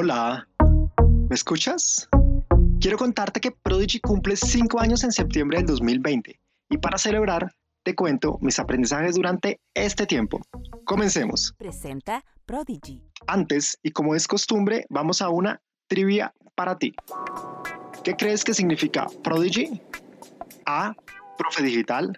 Hola, ¿me escuchas? Quiero contarte que Prodigy cumple 5 años en septiembre del 2020 y para celebrar te cuento mis aprendizajes durante este tiempo. Comencemos. Presenta Prodigy. Antes, y como es costumbre, vamos a una trivia para ti. ¿Qué crees que significa Prodigy? A. Profe digital.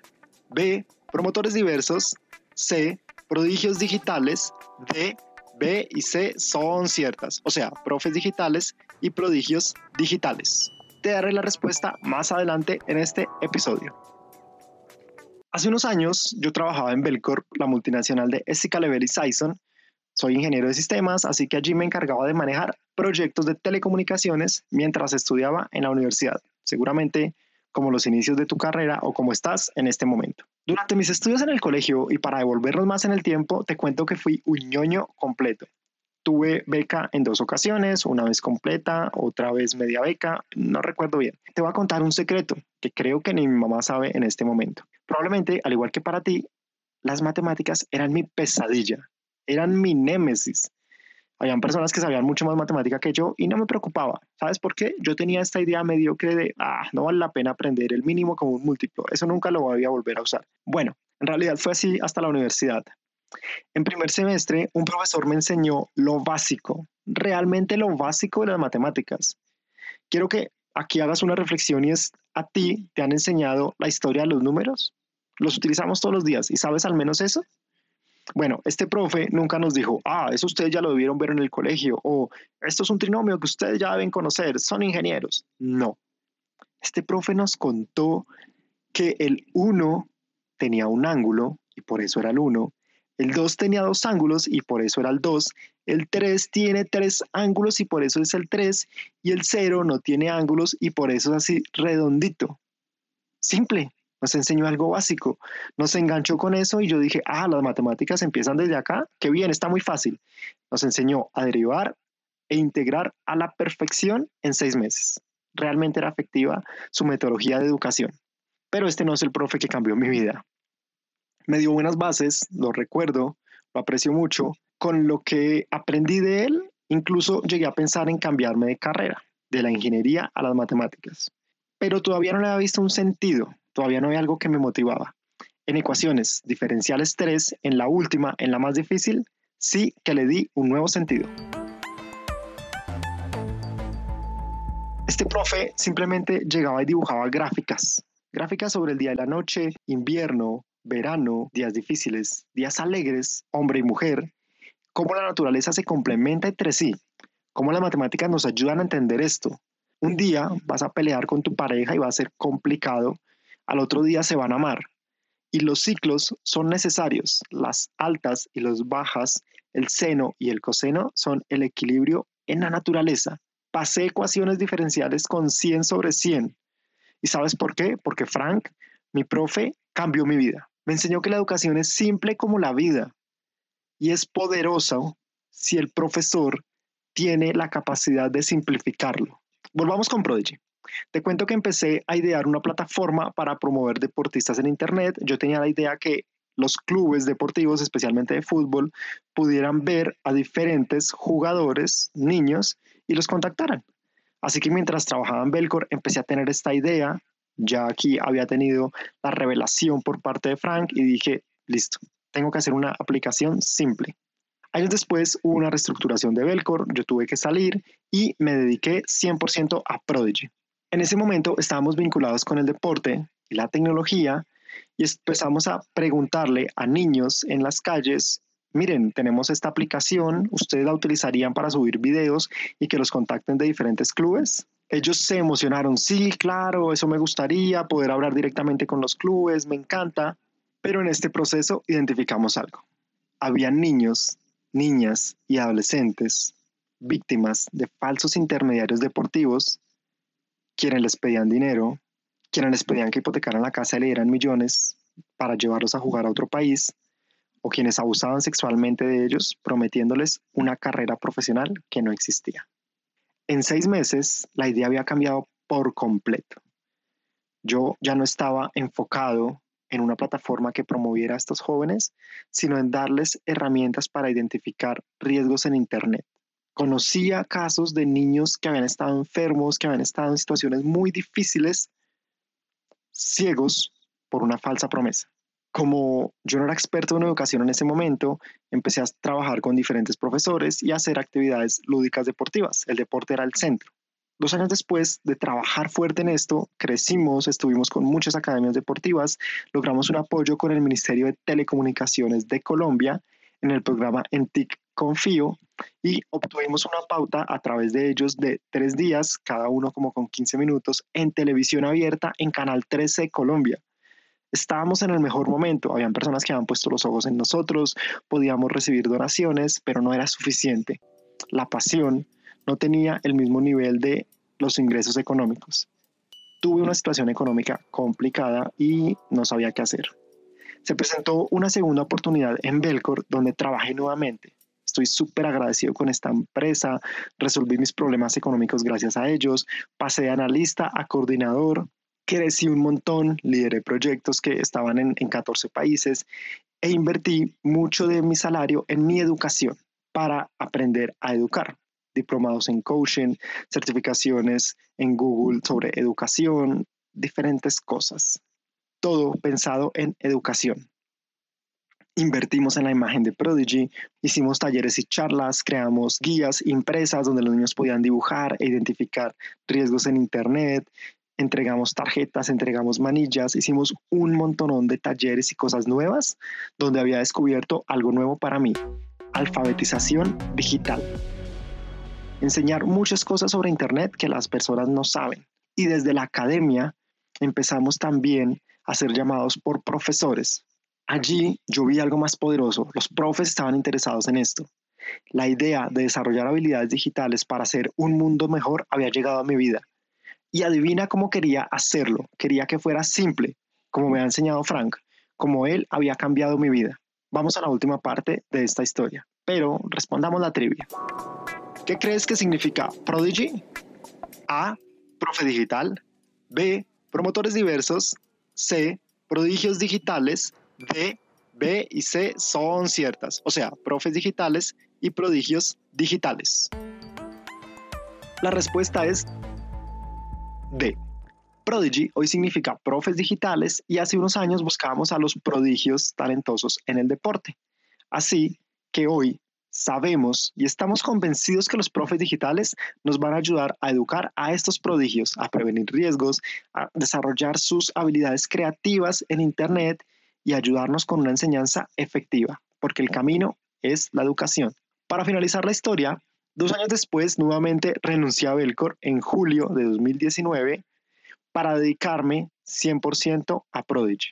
B. Promotores diversos. C. Prodigios digitales. D. B y C son ciertas, o sea, profes digitales y prodigios digitales. Te daré la respuesta más adelante en este episodio. Hace unos años yo trabajaba en Belcorp, la multinacional de Essica Level y Sison. Soy ingeniero de sistemas, así que allí me encargaba de manejar proyectos de telecomunicaciones mientras estudiaba en la universidad. Seguramente como los inicios de tu carrera o como estás en este momento. Durante mis estudios en el colegio y para devolvernos más en el tiempo, te cuento que fui un ñoño completo. Tuve beca en dos ocasiones, una vez completa, otra vez media beca, no recuerdo bien. Te voy a contar un secreto que creo que ni mi mamá sabe en este momento. Probablemente, al igual que para ti, las matemáticas eran mi pesadilla, eran mi némesis. Habían personas que sabían mucho más matemática que yo y no me preocupaba. ¿Sabes por qué? Yo tenía esta idea mediocre de, ah, no vale la pena aprender el mínimo como un múltiplo. Eso nunca lo voy a volver a usar. Bueno, en realidad fue así hasta la universidad. En primer semestre, un profesor me enseñó lo básico, realmente lo básico de las matemáticas. Quiero que aquí hagas una reflexión y es, ¿a ti te han enseñado la historia de los números? Los utilizamos todos los días y sabes al menos eso. Bueno, este profe nunca nos dijo, ah, eso ustedes ya lo debieron ver en el colegio, o esto es un trinomio que ustedes ya deben conocer, son ingenieros. No. Este profe nos contó que el 1 tenía un ángulo y por eso era el 1, el 2 tenía dos ángulos y por eso era el 2, el 3 tiene tres ángulos y por eso es el 3, y el 0 no tiene ángulos y por eso es así redondito. Simple nos enseñó algo básico, nos enganchó con eso y yo dije, ah, las matemáticas empiezan desde acá, qué bien, está muy fácil. Nos enseñó a derivar e integrar a la perfección en seis meses. Realmente era efectiva su metodología de educación. Pero este no es el profe que cambió mi vida. Me dio buenas bases, lo recuerdo, lo aprecio mucho. Con lo que aprendí de él, incluso llegué a pensar en cambiarme de carrera, de la ingeniería a las matemáticas. Pero todavía no le había visto un sentido todavía no había algo que me motivaba. En ecuaciones diferenciales 3, en la última, en la más difícil, sí que le di un nuevo sentido. Este profe simplemente llegaba y dibujaba gráficas, gráficas sobre el día y la noche, invierno, verano, días difíciles, días alegres, hombre y mujer, cómo la naturaleza se complementa entre sí, cómo las matemáticas nos ayudan a entender esto. Un día vas a pelear con tu pareja y va a ser complicado al otro día se van a amar. Y los ciclos son necesarios. Las altas y las bajas, el seno y el coseno son el equilibrio en la naturaleza. Pasé ecuaciones diferenciales con 100 sobre 100. ¿Y sabes por qué? Porque Frank, mi profe, cambió mi vida. Me enseñó que la educación es simple como la vida y es poderosa si el profesor tiene la capacidad de simplificarlo. Volvamos con Prodigy. Te cuento que empecé a idear una plataforma para promover deportistas en Internet. Yo tenía la idea que los clubes deportivos, especialmente de fútbol, pudieran ver a diferentes jugadores, niños, y los contactaran. Así que mientras trabajaba en Belcor, empecé a tener esta idea. Ya aquí había tenido la revelación por parte de Frank y dije, listo, tengo que hacer una aplicación simple. Años después hubo una reestructuración de Belcor, yo tuve que salir y me dediqué 100% a Prodigy. En ese momento estábamos vinculados con el deporte y la tecnología y empezamos a preguntarle a niños en las calles, miren, tenemos esta aplicación, ¿ustedes la utilizarían para subir videos y que los contacten de diferentes clubes? Ellos se emocionaron, sí, claro, eso me gustaría, poder hablar directamente con los clubes, me encanta, pero en este proceso identificamos algo. Había niños, niñas y adolescentes víctimas de falsos intermediarios deportivos quienes les pedían dinero, quienes les pedían que hipotecaran la casa y le dieran millones para llevarlos a jugar a otro país, o quienes abusaban sexualmente de ellos, prometiéndoles una carrera profesional que no existía. En seis meses, la idea había cambiado por completo. Yo ya no estaba enfocado en una plataforma que promoviera a estos jóvenes, sino en darles herramientas para identificar riesgos en Internet, Conocía casos de niños que habían estado enfermos, que habían estado en situaciones muy difíciles, ciegos por una falsa promesa. Como yo no era experto en educación en ese momento, empecé a trabajar con diferentes profesores y a hacer actividades lúdicas deportivas. El deporte era el centro. Dos años después de trabajar fuerte en esto, crecimos, estuvimos con muchas academias deportivas, logramos un apoyo con el Ministerio de Telecomunicaciones de Colombia en el programa ENTIC Confío y obtuvimos una pauta a través de ellos de tres días, cada uno como con 15 minutos, en televisión abierta en Canal 13 Colombia. Estábamos en el mejor momento, habían personas que habían puesto los ojos en nosotros, podíamos recibir donaciones, pero no era suficiente. La pasión, no tenía el mismo nivel de los ingresos económicos. Tuve una situación económica complicada y no sabía qué hacer. Se presentó una segunda oportunidad en Belcor donde trabajé nuevamente. Estoy súper agradecido con esta empresa, resolví mis problemas económicos gracias a ellos, pasé de analista a coordinador, crecí un montón, lideré proyectos que estaban en, en 14 países e invertí mucho de mi salario en mi educación para aprender a educar diplomados en coaching, certificaciones en Google sobre educación, diferentes cosas. Todo pensado en educación. Invertimos en la imagen de Prodigy, hicimos talleres y charlas, creamos guías impresas donde los niños podían dibujar e identificar riesgos en Internet, entregamos tarjetas, entregamos manillas, hicimos un montonón de talleres y cosas nuevas donde había descubierto algo nuevo para mí, alfabetización digital enseñar muchas cosas sobre Internet que las personas no saben. Y desde la academia empezamos también a ser llamados por profesores. Allí yo vi algo más poderoso. Los profes estaban interesados en esto. La idea de desarrollar habilidades digitales para hacer un mundo mejor había llegado a mi vida. Y adivina cómo quería hacerlo. Quería que fuera simple, como me ha enseñado Frank, como él había cambiado mi vida. Vamos a la última parte de esta historia, pero respondamos la trivia. ¿Qué crees que significa Prodigy? A. Profe digital. B. Promotores diversos. C. Prodigios digitales. D. B y C son ciertas. O sea, profes digitales y prodigios digitales. La respuesta es D. Prodigy hoy significa profes digitales y hace unos años buscábamos a los prodigios talentosos en el deporte. Así que hoy sabemos y estamos convencidos que los profes digitales nos van a ayudar a educar a estos prodigios, a prevenir riesgos, a desarrollar sus habilidades creativas en Internet y ayudarnos con una enseñanza efectiva, porque el camino es la educación. Para finalizar la historia, dos años después nuevamente renuncié a Belcor en julio de 2019 para dedicarme 100% a Prodigy.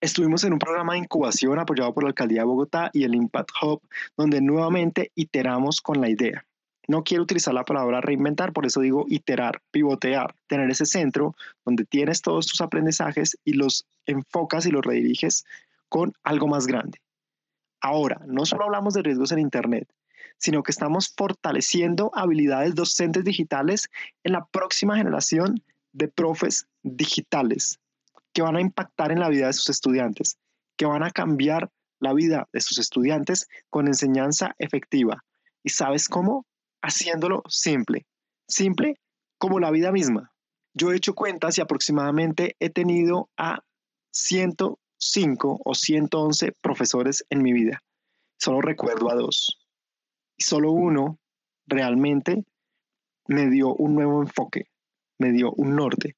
Estuvimos en un programa de incubación apoyado por la Alcaldía de Bogotá y el Impact Hub, donde nuevamente iteramos con la idea. No quiero utilizar la palabra reinventar, por eso digo iterar, pivotear, tener ese centro donde tienes todos tus aprendizajes y los enfocas y los rediriges con algo más grande. Ahora, no solo hablamos de riesgos en Internet, sino que estamos fortaleciendo habilidades docentes digitales en la próxima generación de profes digitales que van a impactar en la vida de sus estudiantes, que van a cambiar la vida de sus estudiantes con enseñanza efectiva. ¿Y sabes cómo? Haciéndolo simple. Simple como la vida misma. Yo he hecho cuentas y aproximadamente he tenido a 105 o 111 profesores en mi vida. Solo recuerdo a dos. Y solo uno realmente me dio un nuevo enfoque, me dio un norte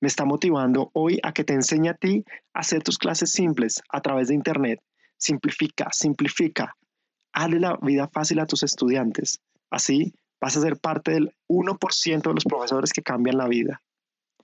me está motivando hoy a que te enseñe a ti a hacer tus clases simples a través de Internet. Simplifica, simplifica. Hazle la vida fácil a tus estudiantes. Así vas a ser parte del 1% de los profesores que cambian la vida.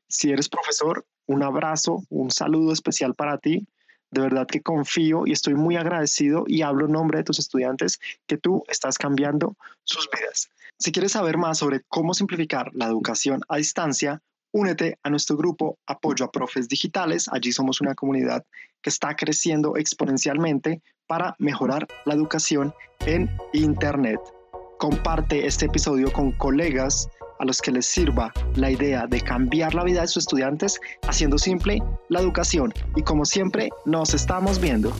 Si eres profesor, un abrazo, un saludo especial para ti. De verdad que confío y estoy muy agradecido y hablo en nombre de tus estudiantes que tú estás cambiando sus vidas. Si quieres saber más sobre cómo simplificar la educación a distancia, Únete a nuestro grupo Apoyo a Profes Digitales. Allí somos una comunidad que está creciendo exponencialmente para mejorar la educación en Internet. Comparte este episodio con colegas a los que les sirva la idea de cambiar la vida de sus estudiantes haciendo simple la educación. Y como siempre, nos estamos viendo.